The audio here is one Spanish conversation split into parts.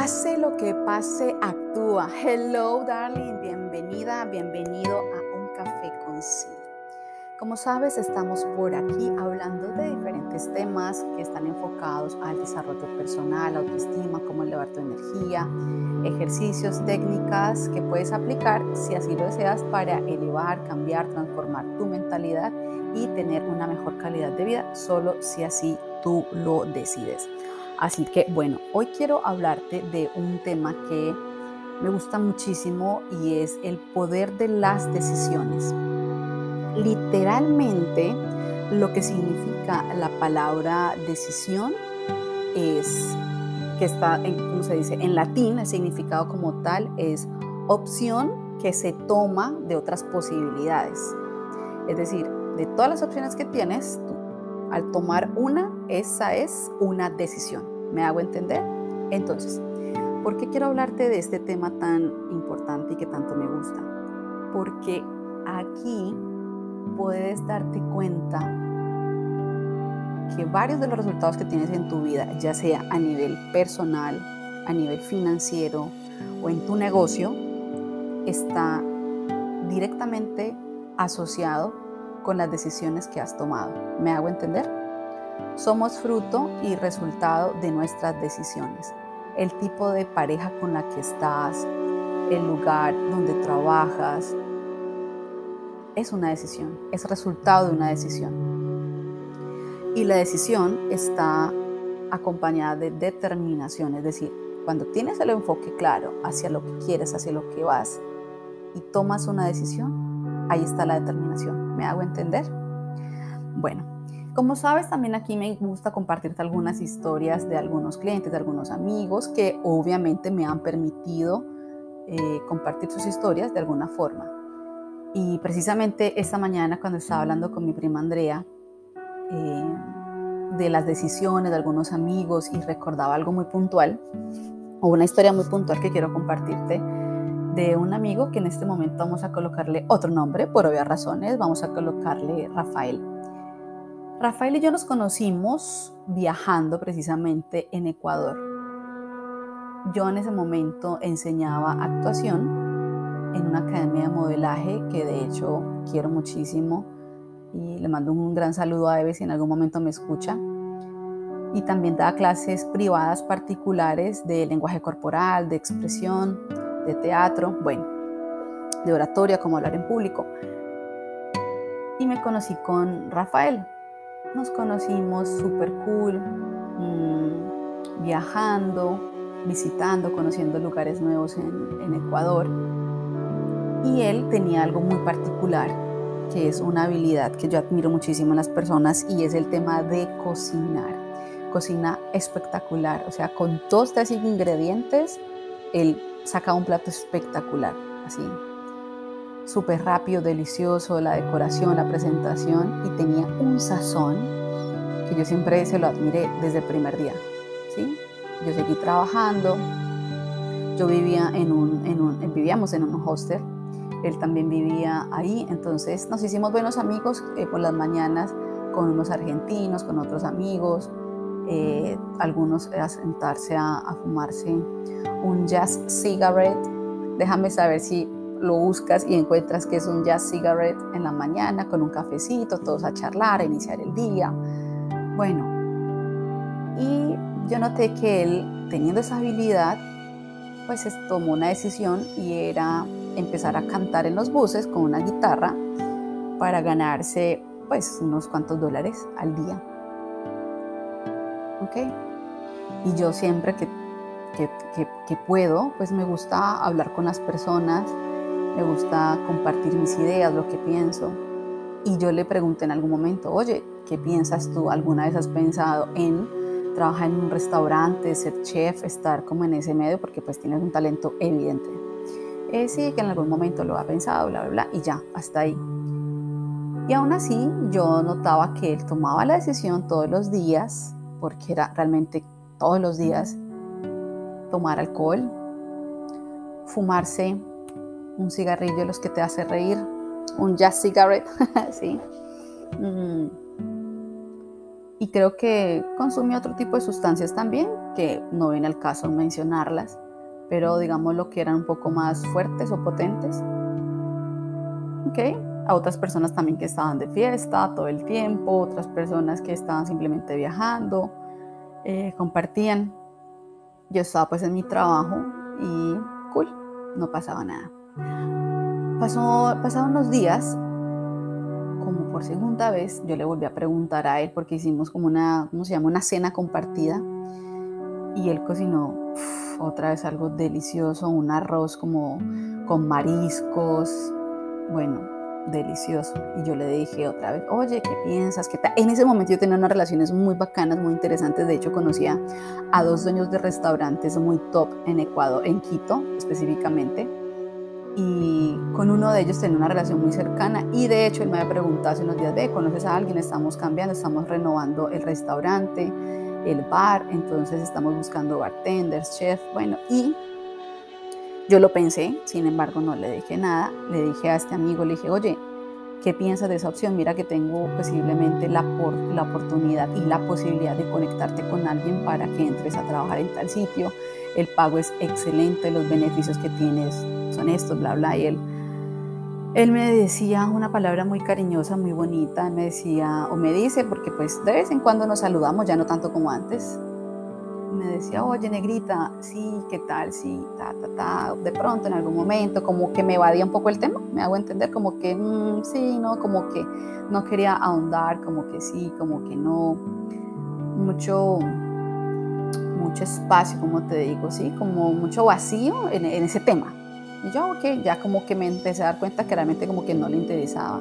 Pase lo que pase, actúa. Hello, darling. Bienvenida, bienvenido a Un Café con Sí. Como sabes, estamos por aquí hablando de diferentes temas que están enfocados al desarrollo personal, autoestima, cómo elevar tu energía, ejercicios, técnicas que puedes aplicar si así lo deseas para elevar, cambiar, transformar tu mentalidad y tener una mejor calidad de vida, solo si así tú lo decides. Así que bueno, hoy quiero hablarte de un tema que me gusta muchísimo y es el poder de las decisiones. Literalmente lo que significa la palabra decisión es que está, en, ¿cómo se dice? En latín el significado como tal es opción que se toma de otras posibilidades. Es decir, de todas las opciones que tienes, tú al tomar una, esa es una decisión. ¿Me hago entender? Entonces, ¿por qué quiero hablarte de este tema tan importante y que tanto me gusta? Porque aquí puedes darte cuenta que varios de los resultados que tienes en tu vida, ya sea a nivel personal, a nivel financiero o en tu negocio, está directamente asociado con las decisiones que has tomado. ¿Me hago entender? Somos fruto y resultado de nuestras decisiones. El tipo de pareja con la que estás, el lugar donde trabajas, es una decisión, es resultado de una decisión. Y la decisión está acompañada de determinación, es decir, cuando tienes el enfoque claro hacia lo que quieres, hacia lo que vas y tomas una decisión, ahí está la determinación. ¿Me hago entender? Bueno, como sabes, también aquí me gusta compartirte algunas historias de algunos clientes, de algunos amigos que obviamente me han permitido eh, compartir sus historias de alguna forma. Y precisamente esta mañana cuando estaba hablando con mi prima Andrea eh, de las decisiones de algunos amigos y recordaba algo muy puntual, o una historia muy puntual que quiero compartirte de un amigo que en este momento vamos a colocarle otro nombre, por obvias razones, vamos a colocarle Rafael. Rafael y yo nos conocimos viajando precisamente en Ecuador. Yo en ese momento enseñaba actuación en una academia de modelaje que de hecho quiero muchísimo y le mando un gran saludo a Eve si en algún momento me escucha. Y también daba clases privadas particulares de lenguaje corporal, de expresión, de teatro, bueno, de oratoria, como hablar en público. Y me conocí con Rafael, nos conocimos súper cool, mm, viajando, visitando, conociendo lugares nuevos en, Ecuador. Y él tenía algo muy particular, que es una habilidad que yo admiro muchísimo en las personas y es el tema de cocinar. Cocina espectacular, o sea, con dos, tres ingredientes, él saca un plato espectacular, así, súper rápido, delicioso, la decoración, la presentación y tenía un sazón que yo siempre se lo admiré desde el primer día. ¿sí? Yo seguí trabajando, yo vivía en un, en un, vivíamos en un hostel, él también vivía ahí, entonces nos hicimos buenos amigos eh, por las mañanas con unos argentinos, con otros amigos, eh, algunos a sentarse a, a fumarse un jazz cigarette. Déjame saber si lo buscas y encuentras que es un jazz cigarette en la mañana con un cafecito, todos a charlar, a iniciar el día. Bueno, y yo noté que él, teniendo esa habilidad, pues tomó una decisión y era empezar a cantar en los buses con una guitarra para ganarse pues unos cuantos dólares al día. ¿Ok? Y yo siempre que, que, que puedo, pues me gusta hablar con las personas, me gusta compartir mis ideas, lo que pienso. Y yo le pregunté en algún momento, oye, ¿qué piensas tú? ¿Alguna vez has pensado en trabajar en un restaurante, ser chef, estar como en ese medio? Porque pues tienes un talento evidente. Eh, sí, que en algún momento lo ha pensado, bla, bla, bla, y ya, hasta ahí. Y aún así, yo notaba que él tomaba la decisión todos los días, porque era realmente todos los días, tomar alcohol, fumarse un cigarrillo de los que te hace reír, un jazz cigarette, ¿sí? Mm. y creo que consumí otro tipo de sustancias también, que no viene al caso mencionarlas, pero digamos lo que eran un poco más fuertes o potentes. Ok, a otras personas también que estaban de fiesta todo el tiempo, otras personas que estaban simplemente viajando, eh, compartían. Yo estaba pues en mi trabajo y cool, no pasaba nada. Pasó, pasaron unos días como por segunda vez, yo le volví a preguntar a él porque hicimos como una, ¿cómo se llama? Una cena compartida y él cocinó otra vez algo delicioso, un arroz como con mariscos, bueno, delicioso. Y yo le dije otra vez, oye, ¿qué piensas? ¿Qué? En ese momento yo tenía unas relaciones muy bacanas, muy interesantes. De hecho, conocía a dos dueños de restaurantes muy top en Ecuador, en Quito específicamente y con uno de ellos tenía una relación muy cercana y de hecho él me había preguntado hace unos días, de, ¿conoces a alguien? Estamos cambiando, estamos renovando el restaurante, el bar, entonces estamos buscando bartenders, chef, bueno, y yo lo pensé, sin embargo no le dije nada, le dije a este amigo, le dije, oye, ¿qué piensas de esa opción? Mira que tengo posiblemente la, la oportunidad y la posibilidad de conectarte con alguien para que entres a trabajar en tal sitio, el pago es excelente, los beneficios que tienes son estos, bla, bla. Y él, él me decía una palabra muy cariñosa, muy bonita, me decía, o me dice, porque pues de vez en cuando nos saludamos, ya no tanto como antes. Me decía, oye, negrita, sí, ¿qué tal? Sí, ta, ta, ta. De pronto, en algún momento, como que me evadía un poco el tema, me hago entender, como que mm, sí, ¿no? Como que no quería ahondar, como que sí, como que no. Mucho, mucho espacio, como te digo, ¿sí? Como mucho vacío en, ese tema. Y yo, ok, ya como que me empecé a dar cuenta que realmente como que no le interesaba.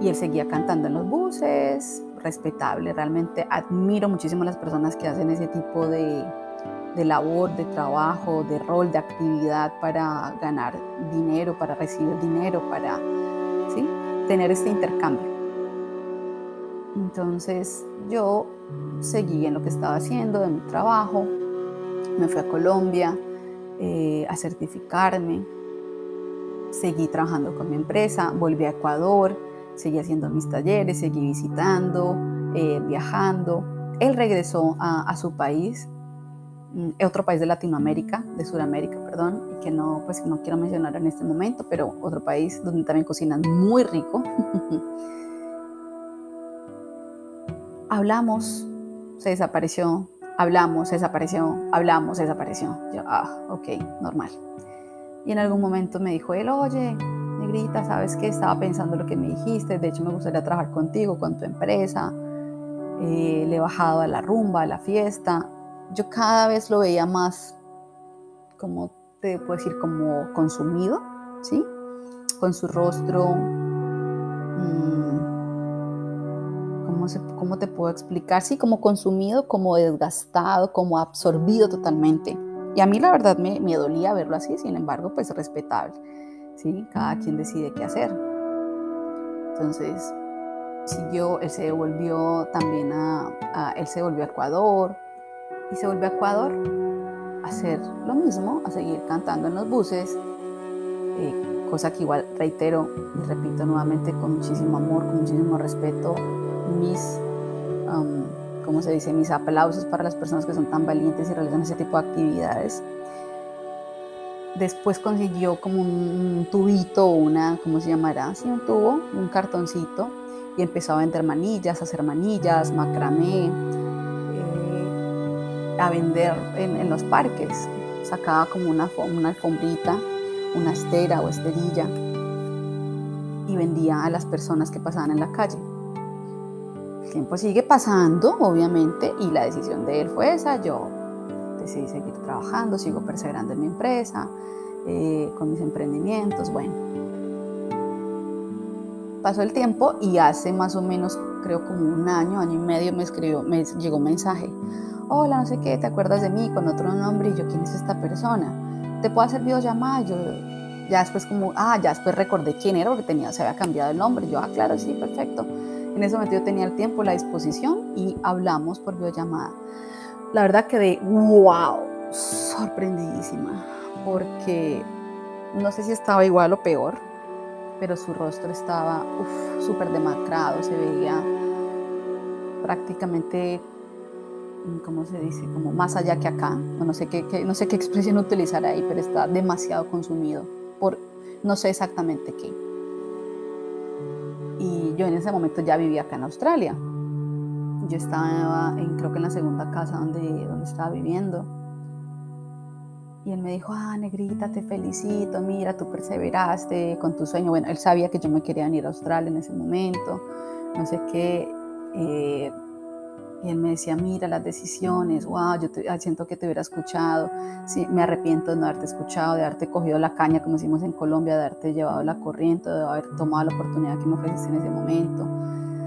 Y él seguía cantando en los buses, respetable, realmente admiro muchísimo a las personas que hacen ese tipo de, de labor, de trabajo, de rol, de actividad para ganar dinero, para recibir dinero, para ¿sí? tener este intercambio. Entonces yo seguí en lo que estaba haciendo, de mi trabajo, me fui a Colombia eh, a certificarme, seguí trabajando con mi empresa, volví a Ecuador, seguí haciendo mis talleres, seguí visitando, eh, viajando. Él regresó a, su país, mm, otro país de Latinoamérica, de Sudamérica, perdón, que no, pues no quiero mencionar en este momento, pero otro país donde también cocinan muy rico. hablamos, se desapareció, hablamos, desapareció, hablamos, desapareció. Yo, ah, ok, normal. Y en algún momento me dijo él, oye, negrita, ¿sabes qué? Estaba pensando lo que me dijiste, de hecho me gustaría trabajar contigo, con tu empresa. Eh, le he bajado a la rumba, a la fiesta. Yo cada vez lo veía más, como te puedo decir, como consumido, ¿sí? Con su rostro. Mmm, ¿cómo, te puedo explicar? Sí, como consumido, como desgastado, como absorbido totalmente. Y a mí la verdad me, me dolía verlo así, sin embargo, pues respetable. ¿sí? Cada quien decide qué hacer. Entonces, siguió, él se volvió también a, él se volvió a Ecuador y se volvió a Ecuador a hacer lo mismo, a seguir cantando en los buses, eh, cosa que igual reitero y repito nuevamente con muchísimo amor, con muchísimo respeto, mis, um, ¿cómo se dice? Mis aplausos para las personas que son tan valientes y realizan ese tipo de actividades. Después consiguió como un tubito, una, ¿cómo se llamará? Un tubo, un cartoncito, y empezó a vender manillas, a hacer manillas, macramé, eh, a vender en, los parques. Sacaba como una alfombrita, una estera o esterilla, y vendía a las personas que pasaban en la calle tiempo sigue pasando, obviamente, y la decisión de él fue esa. Yo decidí seguir trabajando, sigo perseverando en mi empresa, eh, con mis emprendimientos, bueno. Pasó el tiempo y hace más o menos, creo como un año, año y medio, me escribió, me llegó un mensaje. Hola, no sé qué, ¿te acuerdas de mí? Con otro nombre. Y yo, ¿quién es esta persona? ¿Te puedo hacer videollamada? Yo, ya después como, ah, ya después recordé quién era porque tenía, se había cambiado el nombre. Yo, ah, claro, sí, perfecto. En ese momento yo tenía el tiempo, la disposición y hablamos por videollamada. La verdad quedé, wow, sorprendidísima, porque no sé si estaba igual o peor, pero su rostro estaba súper demacrado, se veía prácticamente, ¿cómo se dice? Como más allá que acá. No sé qué, no sé qué expresión utilizar ahí, pero está demasiado consumido por no sé exactamente qué. Y yo en ese momento ya vivía acá en Australia. Yo estaba, en, creo que en la segunda casa donde, donde estaba viviendo. Y él me dijo, ah, negrita, te felicito, mira, tú perseveraste con tu sueño. Bueno, él sabía que yo me quería ir a Australia en ese momento, no sé qué. Eh, y él me decía, mira las decisiones, wow, yo siento que te hubiera escuchado, sí, me arrepiento de no haberte escuchado, de haberte cogido la caña, como decimos en Colombia, de haberte llevado la corriente, de haber tomado la oportunidad que me ofreciste en ese momento.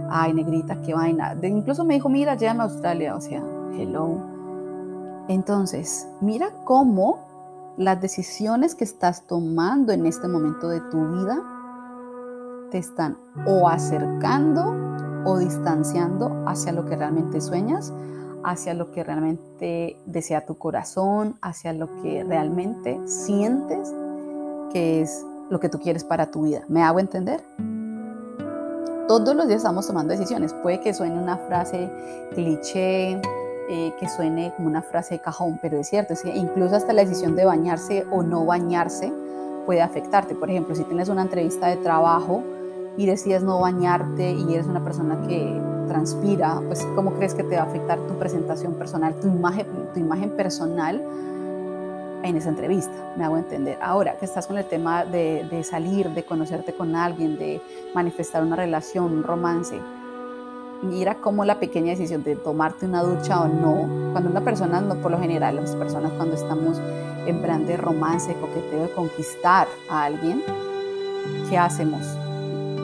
Ay, negrita, qué vaina. De, incluso me dijo, mira, llévame a Australia, o sea, hello. Entonces, mira cómo las decisiones que estás tomando en este momento de tu vida te están o acercando o distanciando hacia lo que realmente sueñas, hacia lo que realmente desea tu corazón, hacia lo que realmente sientes que es lo que tú quieres para tu vida. ¿Me hago entender? Todos los días estamos tomando decisiones. Puede que suene una frase cliché, eh, que suene como una frase de cajón, pero es cierto, incluso hasta la decisión de bañarse o no bañarse puede afectarte. Por ejemplo, si tienes una entrevista de trabajo, y decides no bañarte y eres una persona que transpira, pues ¿cómo crees que te va a afectar tu presentación personal, tu imagen, tu imagen personal en esa entrevista? Me hago entender. Ahora que estás con el tema de, de salir, de conocerte con alguien, de manifestar una relación, un romance, mira cómo la pequeña decisión de tomarte una ducha o no, cuando una persona, no por lo general, las personas cuando estamos en plan de romance, coqueteo, de conquistar a alguien, ¿qué hacemos?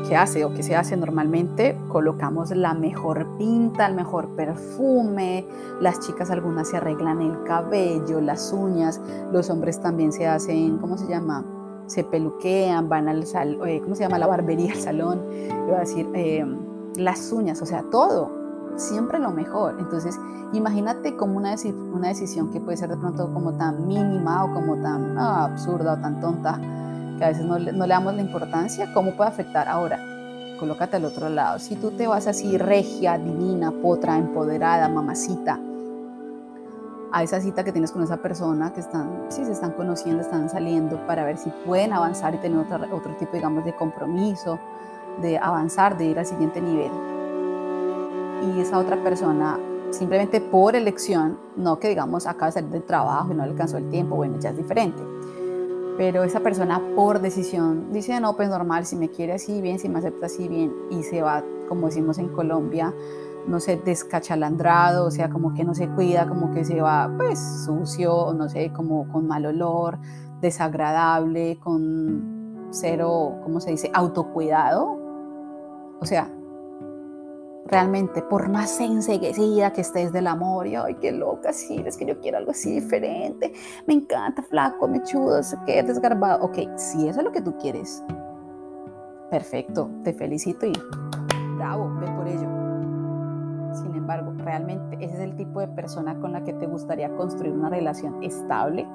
Que hace o que se hace normalmente, colocamos la mejor pinta, el mejor perfume, las chicas algunas se arreglan el cabello, las uñas, los hombres también se hacen, ¿cómo se llama? Se peluquean, van al salón, eh, ¿cómo se llama? La barbería, al salón, iba a decir, em, las uñas, o sea, todo, siempre lo mejor. Entonces, imagínate como una, una decisión que puede ser de pronto como tan mínima o como tan ah, absurda o tan tonta, que a veces no le, damos la importancia, ¿cómo puede afectar ahora? Colócate al otro lado. Si tú te vas así regia, divina, potra, empoderada, mamacita, a esa cita que tienes con esa persona que están, si se están conociendo, están saliendo para ver si pueden avanzar y tener otro, otro tipo, digamos, de compromiso, de avanzar, de ir al siguiente nivel. Y esa otra persona, simplemente por elección, no que digamos acaba de salir del trabajo y no alcanzó el tiempo, bueno, ya es diferente pero esa persona por decisión dice, no, pues normal, si me quiere así bien, si me acepta así bien, y se va, como decimos en Colombia, no sé, descachalandrado, o sea, como que no se cuida, como que se va pues sucio, no sé, como con mal olor, desagradable, con cero, ¿cómo se dice?, autocuidado. O sea, realmente, por más enseguecida que estés del amor, y ay, qué loca, sí, es que yo quiero algo así diferente, me encanta, flaco, mechudo, qué desgarbado. Ok, si eso es lo que tú quieres, perfecto, te felicito y bravo, ve por ello. Sin embargo, realmente ese es el tipo de persona con la que te gustaría construir una relación estable.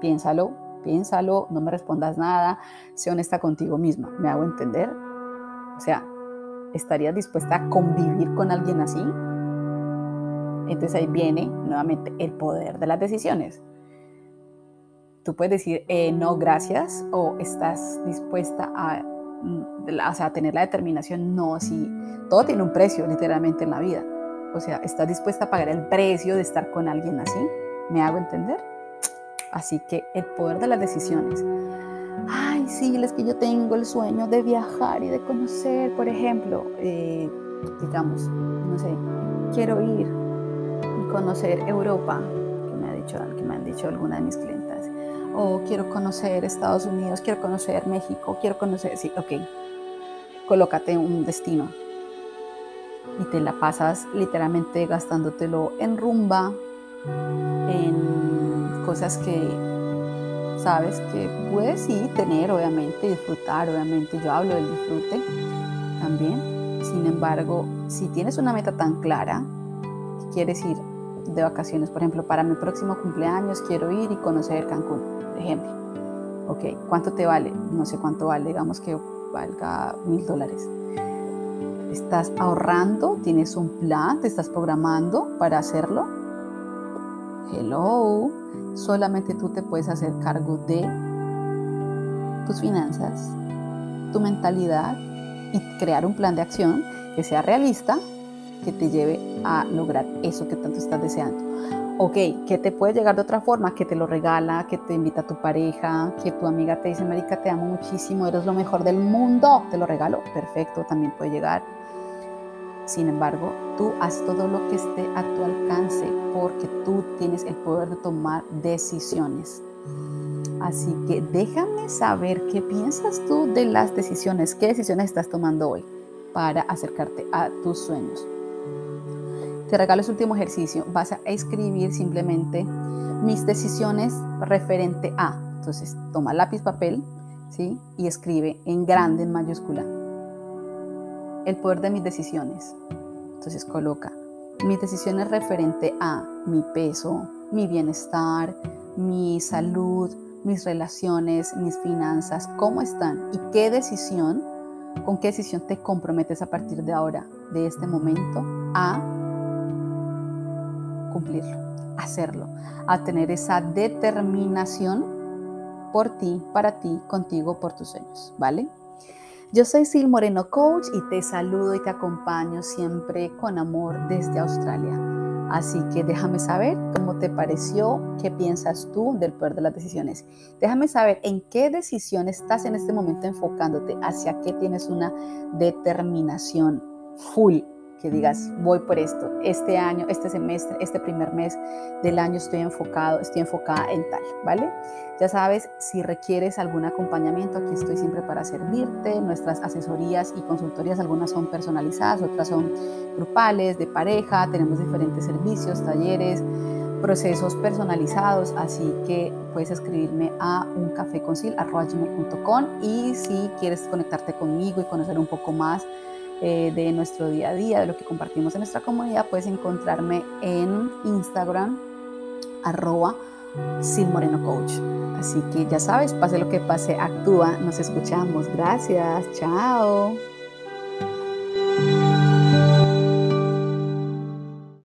Piénsalo, piénsalo, no me respondas nada, sé honesta contigo misma, ¿me hago entender? O sea, ¿Estarías dispuesta a convivir con alguien así? Entonces ahí viene nuevamente el poder de las decisiones. Tú puedes decir eh, no, gracias, o estás dispuesta a, mm, a tener la determinación, no, si todo tiene un precio literalmente en la vida. O sea, ¿estás dispuesta a pagar el precio de estar con alguien así? ¿Me hago entender? Así que el poder de las decisiones ay, sí, es que yo tengo el sueño de viajar y de conocer, por ejemplo, eh, digamos, no sé, quiero ir y conocer Europa, que me, ha dicho, que me han dicho algunas de mis clientas, o quiero conocer Estados Unidos, quiero conocer México, quiero conocer, sí, ok, colócate un destino. Y te la pasas literalmente gastándotelo en rumba, en cosas que sabes que puedes sí tener, obviamente, disfrutar, obviamente, yo hablo del disfrute también. Sin embargo, si tienes una meta tan clara, quieres ir de vacaciones, por ejemplo, para mi próximo cumpleaños quiero ir y conocer Cancún, por ejemplo. Ok, ¿cuánto te vale? No sé cuánto vale, digamos que valga mil dólares. ¿Estás ahorrando? ¿Tienes un plan? ¿Te estás programando para hacerlo? Hello. Solamente tú te puedes hacer cargo de tus finanzas, tu mentalidad y crear un plan de acción que sea realista, que te lleve a lograr eso que tanto estás deseando. Ok, que te puede llegar de otra forma, que te lo regala, que te invita a tu pareja, que tu amiga te dice, Marica, te amo muchísimo, eres lo mejor del mundo, te lo regalo, perfecto, también puede llegar. Sin embargo, tú haz todo lo que esté a tu alcance porque tú tienes el poder de tomar decisiones. Así que déjame saber qué piensas tú de las decisiones, qué decisiones estás tomando hoy para acercarte a tus sueños. Te regalo este último ejercicio. Vas a escribir simplemente mis decisiones referente a. Entonces, toma lápiz, papel, ¿sí? Y escribe en grande, en mayúscula, el poder de mis decisiones. Entonces, coloca mis decisiones referente a mi peso, mi bienestar, mi salud, mis relaciones, mis finanzas, cómo están y qué decisión, con qué decisión te comprometes a partir de ahora, de este momento, a cumplirlo, hacerlo, a tener esa determinación por ti, para ti, contigo, por tus sueños, ¿vale? Yo soy Sil Moreno Coach y te saludo y te acompaño siempre con amor desde Australia. Así que déjame saber cómo te pareció, qué piensas tú del poder de las decisiones. Déjame saber en qué decisión estás en este momento enfocándote, hacia qué tienes una determinación full que digas, voy por esto, este año, este semestre, este primer mes del año estoy enfocado, estoy enfocada en tal, ¿vale? Ya sabes, si requieres algún acompañamiento, aquí estoy siempre para servirte. Nuestras asesorías y consultorías, algunas son personalizadas, otras son grupales, de pareja, tenemos diferentes servicios, talleres, procesos personalizados, así que puedes escribirme a uncafeconcil.com y si quieres conectarte conmigo y conocer un poco más, eh, de nuestro día a día, de lo que compartimos en nuestra comunidad, puedes encontrarme en Instagram, arroba Moreno Coach. Así que ya sabes, pase lo que pase, actúa, nos escuchamos. Gracias, chao.